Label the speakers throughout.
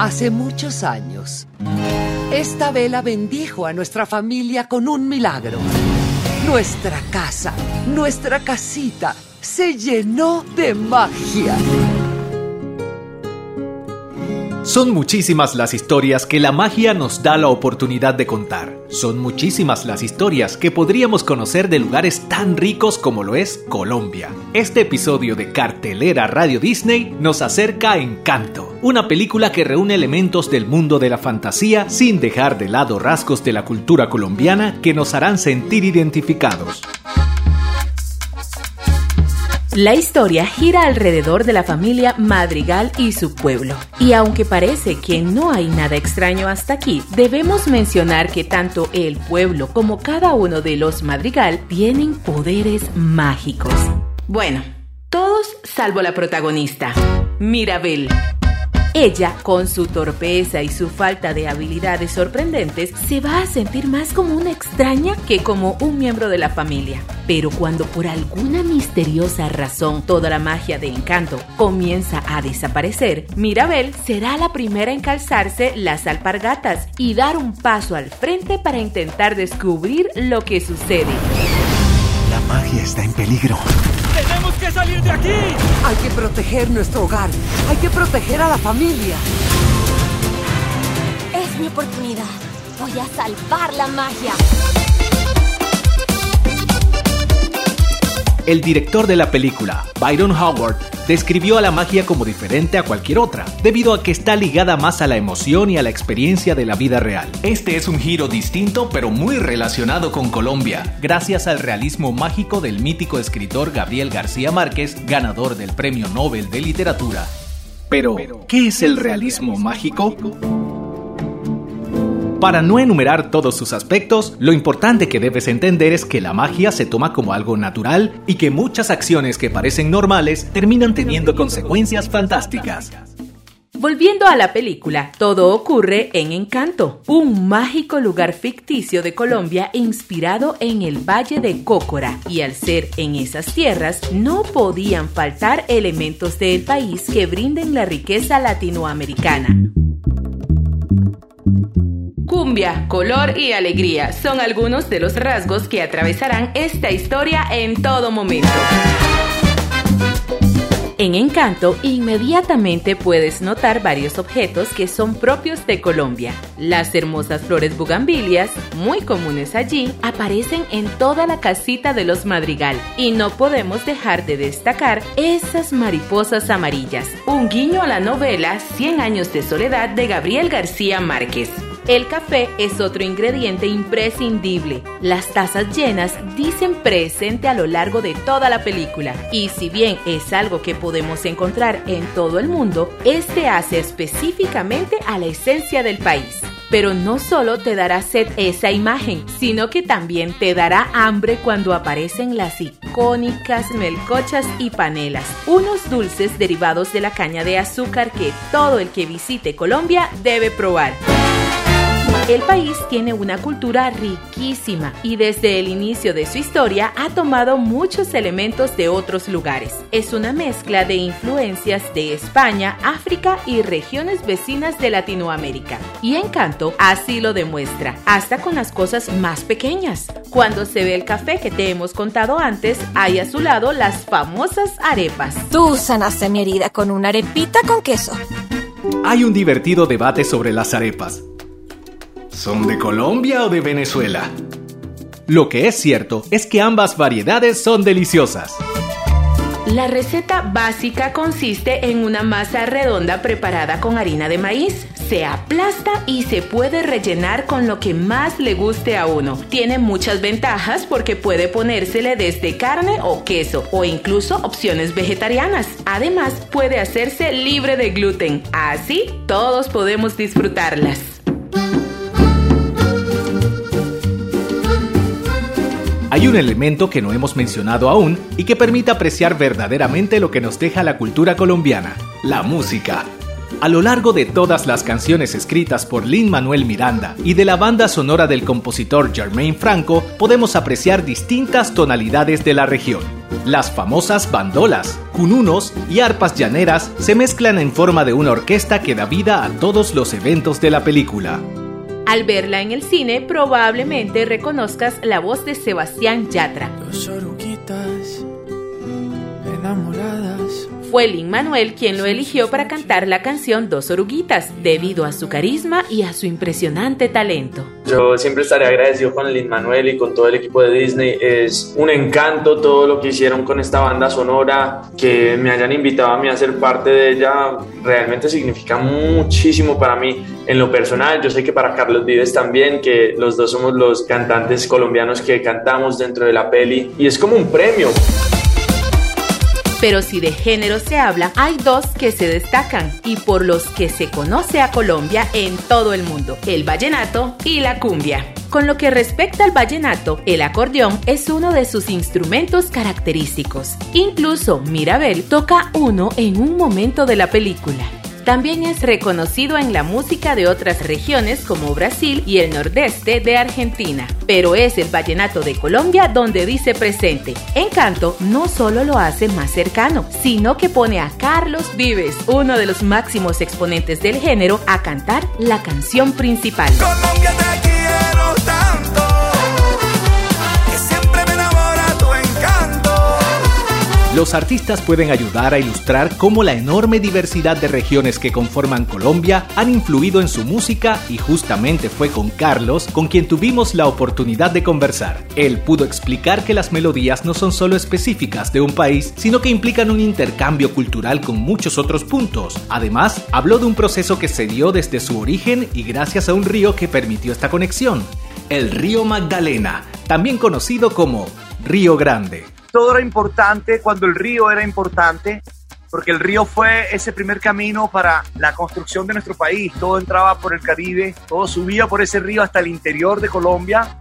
Speaker 1: Hace muchos años, esta vela bendijo a nuestra familia con un milagro. Nuestra casa, nuestra casita, se llenó de magia.
Speaker 2: Son muchísimas las historias que la magia nos da la oportunidad de contar. Son muchísimas las historias que podríamos conocer de lugares tan ricos como lo es Colombia. Este episodio de Cartelera Radio Disney nos acerca a Encanto, una película que reúne elementos del mundo de la fantasía sin dejar de lado rasgos de la cultura colombiana que nos harán sentir identificados.
Speaker 3: La historia gira alrededor de la familia Madrigal y su pueblo. Y aunque parece que no hay nada extraño hasta aquí, debemos mencionar que tanto el pueblo como cada uno de los Madrigal tienen poderes mágicos. Bueno, todos salvo la protagonista, Mirabel. Ella, con su torpeza y su falta de habilidades sorprendentes, se va a sentir más como una extraña que como un miembro de la familia. Pero cuando por alguna misteriosa razón toda la magia de encanto comienza a desaparecer, Mirabel será la primera en calzarse las alpargatas y dar un paso al frente para intentar descubrir lo que sucede.
Speaker 4: La magia está en peligro.
Speaker 5: ¡Tenemos que salir de aquí!
Speaker 1: Hay que proteger nuestro hogar. Hay que proteger a la familia.
Speaker 6: Es mi oportunidad. Voy a salvar la magia.
Speaker 2: El director de la película, Byron Howard, describió a la magia como diferente a cualquier otra, debido a que está ligada más a la emoción y a la experiencia de la vida real. Este es un giro distinto pero muy relacionado con Colombia, gracias al realismo mágico del mítico escritor Gabriel García Márquez, ganador del Premio Nobel de Literatura. Pero, ¿qué es el realismo mágico? Para no enumerar todos sus aspectos, lo importante que debes entender es que la magia se toma como algo natural y que muchas acciones que parecen normales terminan teniendo consecuencias fantásticas.
Speaker 3: Volviendo a la película, todo ocurre en Encanto, un mágico lugar ficticio de Colombia inspirado en el Valle de Cócora, y al ser en esas tierras no podían faltar elementos del país que brinden la riqueza latinoamericana. Cumbia, color y alegría son algunos de los rasgos que atravesarán esta historia en todo momento. En Encanto, inmediatamente puedes notar varios objetos que son propios de Colombia. Las hermosas flores bugambilias, muy comunes allí, aparecen en toda la casita de los Madrigal. Y no podemos dejar de destacar esas mariposas amarillas, un guiño a la novela 100 años de soledad de Gabriel García Márquez. El café es otro ingrediente imprescindible. Las tazas llenas dicen presente a lo largo de toda la película. Y si bien es algo que podemos encontrar en todo el mundo, este hace específicamente a la esencia del país. Pero no solo te dará sed esa imagen, sino que también te dará hambre cuando aparecen las icónicas melcochas y panelas, unos dulces derivados de la caña de azúcar que todo el que visite Colombia debe probar. El país tiene una cultura riquísima y desde el inicio de su historia ha tomado muchos elementos de otros lugares. Es una mezcla de influencias de España, África y regiones vecinas de Latinoamérica. Y Encanto así lo demuestra, hasta con las cosas más pequeñas. Cuando se ve el café que te hemos contado antes, hay a su lado las famosas arepas.
Speaker 6: Tú sanaste mi herida con una arepita con queso.
Speaker 2: Hay un divertido debate sobre las arepas. ¿Son de Colombia o de Venezuela? Lo que es cierto es que ambas variedades son deliciosas.
Speaker 3: La receta básica consiste en una masa redonda preparada con harina de maíz. Se aplasta y se puede rellenar con lo que más le guste a uno. Tiene muchas ventajas porque puede ponérsele desde carne o queso o incluso opciones vegetarianas. Además puede hacerse libre de gluten. Así todos podemos disfrutarlas.
Speaker 2: Hay un elemento que no hemos mencionado aún y que permite apreciar verdaderamente lo que nos deja la cultura colombiana, la música. A lo largo de todas las canciones escritas por Lin Manuel Miranda y de la banda sonora del compositor Jermaine Franco, podemos apreciar distintas tonalidades de la región. Las famosas bandolas, cununos y arpas llaneras se mezclan en forma de una orquesta que da vida a todos los eventos de la película.
Speaker 3: Al verla en el cine, probablemente reconozcas la voz de Sebastián Yatra. Fue Lin Manuel quien lo eligió para cantar la canción Dos Oruguitas, debido a su carisma y a su impresionante talento.
Speaker 7: Yo siempre estaré agradecido con Lin Manuel y con todo el equipo de Disney. Es un encanto todo lo que hicieron con esta banda sonora, que me hayan invitado a mí a ser parte de ella. Realmente significa muchísimo para mí en lo personal. Yo sé que para Carlos Vives también, que los dos somos los cantantes colombianos que cantamos dentro de la peli. Y es como un premio.
Speaker 3: Pero si de género se habla, hay dos que se destacan y por los que se conoce a Colombia en todo el mundo, el vallenato y la cumbia. Con lo que respecta al vallenato, el acordeón es uno de sus instrumentos característicos. Incluso Mirabel toca uno en un momento de la película. También es reconocido en la música de otras regiones como Brasil y el nordeste de Argentina. Pero es el vallenato de Colombia donde dice presente. Encanto no solo lo hace más cercano, sino que pone a Carlos Vives, uno de los máximos exponentes del género, a cantar la canción principal.
Speaker 2: Los artistas pueden ayudar a ilustrar cómo la enorme diversidad de regiones que conforman Colombia han influido en su música y justamente fue con Carlos con quien tuvimos la oportunidad de conversar. Él pudo explicar que las melodías no son solo específicas de un país, sino que implican un intercambio cultural con muchos otros puntos. Además, habló de un proceso que se dio desde su origen y gracias a un río que permitió esta conexión, el río Magdalena, también conocido como Río Grande.
Speaker 8: Todo era importante cuando el río era importante, porque el río fue ese primer camino para la construcción de nuestro país. Todo entraba por el Caribe, todo subía por ese río hasta el interior de Colombia,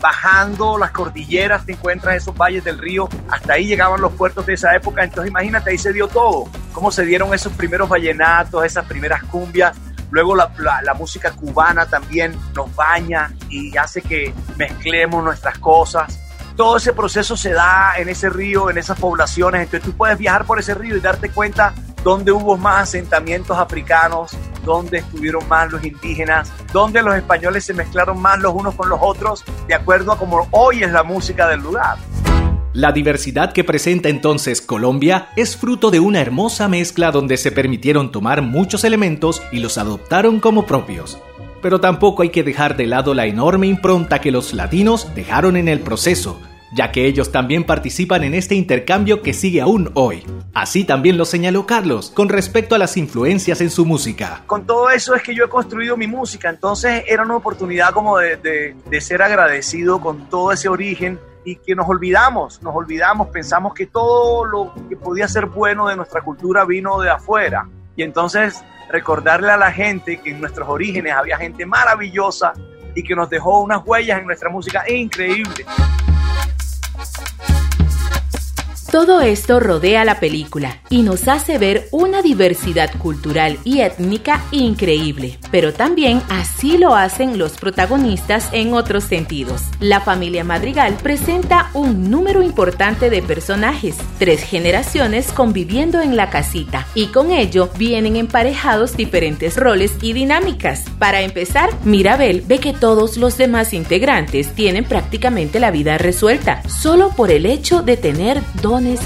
Speaker 8: bajando las cordilleras, te encuentras esos valles del río, hasta ahí llegaban los puertos de esa época. Entonces imagínate, ahí se dio todo, cómo se dieron esos primeros vallenatos, esas primeras cumbias. Luego la, la- la música cubana también nos baña y hace que mezclemos nuestras cosas todo ese proceso se da en ese río, en esas poblaciones. Entonces tú puedes viajar por ese río y darte cuenta dónde hubo más asentamientos africanos, dónde estuvieron más los indígenas, dónde los españoles se mezclaron más los unos con los otros, de acuerdo a cómo hoy es la música del lugar.
Speaker 2: La diversidad que presenta entonces Colombia es fruto de una hermosa mezcla donde se permitieron tomar muchos elementos y los adoptaron como propios. Pero tampoco hay que dejar de lado la enorme impronta que los latinos dejaron en el proceso, ya que ellos también participan en este intercambio que sigue aún hoy. Así también lo señaló Carlos con respecto a las influencias en su música.
Speaker 8: Con todo eso es que yo he construido mi música, entonces era una oportunidad como de, de- ser agradecido con todo ese origen y que nos olvidamos, nos olvidamos, pensamos que todo lo que podía ser bueno de nuestra cultura vino de afuera. Y entonces recordarle a la gente que en nuestros orígenes había gente maravillosa y que nos dejó unas huellas en nuestra música increíbles.
Speaker 3: Todo esto rodea la película y nos hace ver una diversidad cultural y étnica increíble, pero también así lo hacen los protagonistas en otros sentidos. La familia Madrigal presenta un número importante de personajes, tres generaciones conviviendo en la casita, y con ello vienen emparejados diferentes roles y dinámicas. Para empezar, Mirabel ve que todos los demás integrantes tienen prácticamente la vida resuelta, solo por el hecho de tener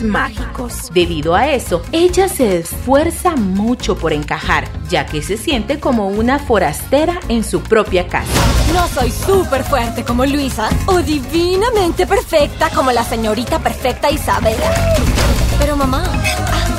Speaker 3: mágicos. Debido a eso, ella se esfuerza mucho por encajar, ya que se siente como una forastera en su propia casa.
Speaker 6: No soy súper fuerte como Luisa o divinamente perfecta como la señorita perfecta Isabela. Pero mamá,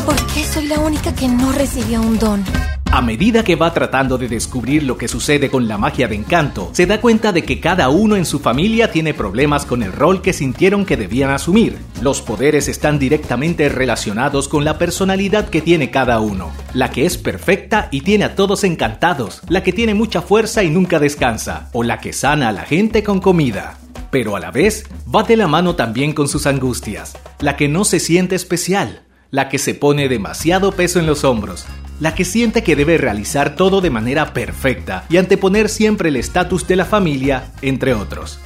Speaker 6: ¿por qué soy la única que no recibió un don?
Speaker 2: A medida que va tratando de descubrir lo que sucede con la magia de encanto, se da cuenta de que cada uno en su familia tiene problemas con el rol que sintieron que debían asumir. Los poderes están directamente relacionados con la personalidad que tiene cada uno. La que es perfecta y tiene a todos encantados, la que tiene mucha fuerza y nunca descansa, o la que sana a la gente con comida. Pero a la vez, va de la mano también con sus angustias, la que no se siente especial, la que se pone demasiado peso en los hombros, la que siente que debe realizar todo de manera perfecta y anteponer siempre el estatus de la familia, entre otros.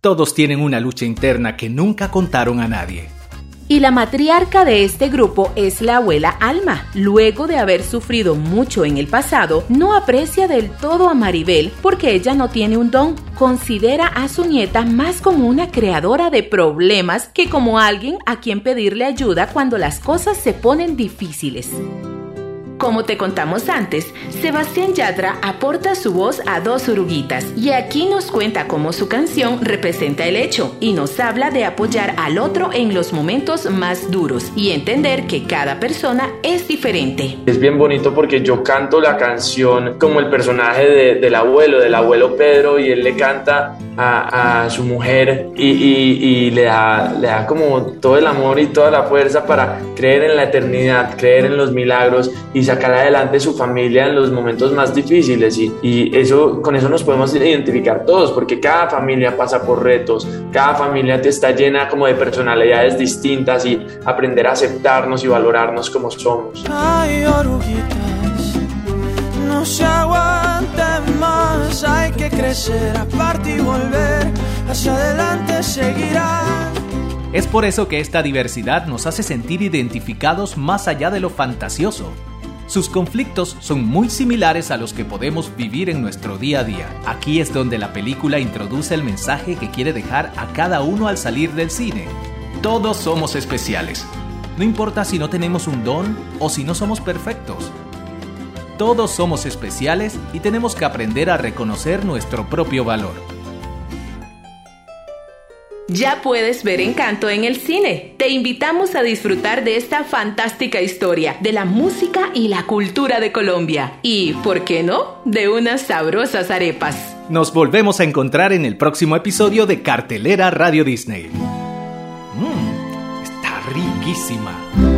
Speaker 2: Todos tienen una lucha interna que nunca contaron a nadie.
Speaker 3: Y la matriarca de este grupo es la abuela Alma. Luego de haber sufrido mucho en el pasado, no aprecia del todo a Maribel porque ella no tiene un don. Considera a su nieta más como una creadora de problemas que como alguien a quien pedirle ayuda cuando las cosas se ponen difíciles. Como te contamos antes, Sebastián Yatra aporta su voz a dos uruguitas y aquí nos cuenta cómo su canción representa el hecho y nos habla de apoyar al otro en los momentos más duros y entender que cada persona es diferente.
Speaker 7: Es bien bonito porque yo canto la canción como el personaje del abuelo, del abuelo Pedro y él le canta a, su mujer y, y, le, da, le da como todo el amor y toda la fuerza para creer en la eternidad, creer en los milagros y sacar adelante su familia en los momentos más difíciles y, y eso con eso nos podemos identificar todos porque cada familia pasa por retos, cada familia te está llena como de personalidades distintas y aprender a aceptarnos y valorarnos como somos.
Speaker 5: Ay, oruguitas, no se aguanten más, hay que crecer aparte y volver, hacia adelante seguirá.
Speaker 2: Es por eso que esta diversidad nos hace sentir identificados más allá de lo fantasioso. Sus conflictos son muy similares a los que podemos vivir en nuestro día a día. Aquí es donde la película introduce el mensaje que quiere dejar a cada uno al salir del cine. Todos somos especiales. No importa si no tenemos un don o si no somos perfectos. Todos somos especiales y tenemos que aprender a reconocer nuestro propio valor.
Speaker 3: Ya puedes ver Encanto en el cine. Te invitamos a disfrutar de esta fantástica historia de la música y la cultura de Colombia. Y, ¿por qué no?, de unas sabrosas arepas.
Speaker 2: Nos volvemos a encontrar en el próximo episodio de Cartelera Radio Disney. Mmm, está riquísima.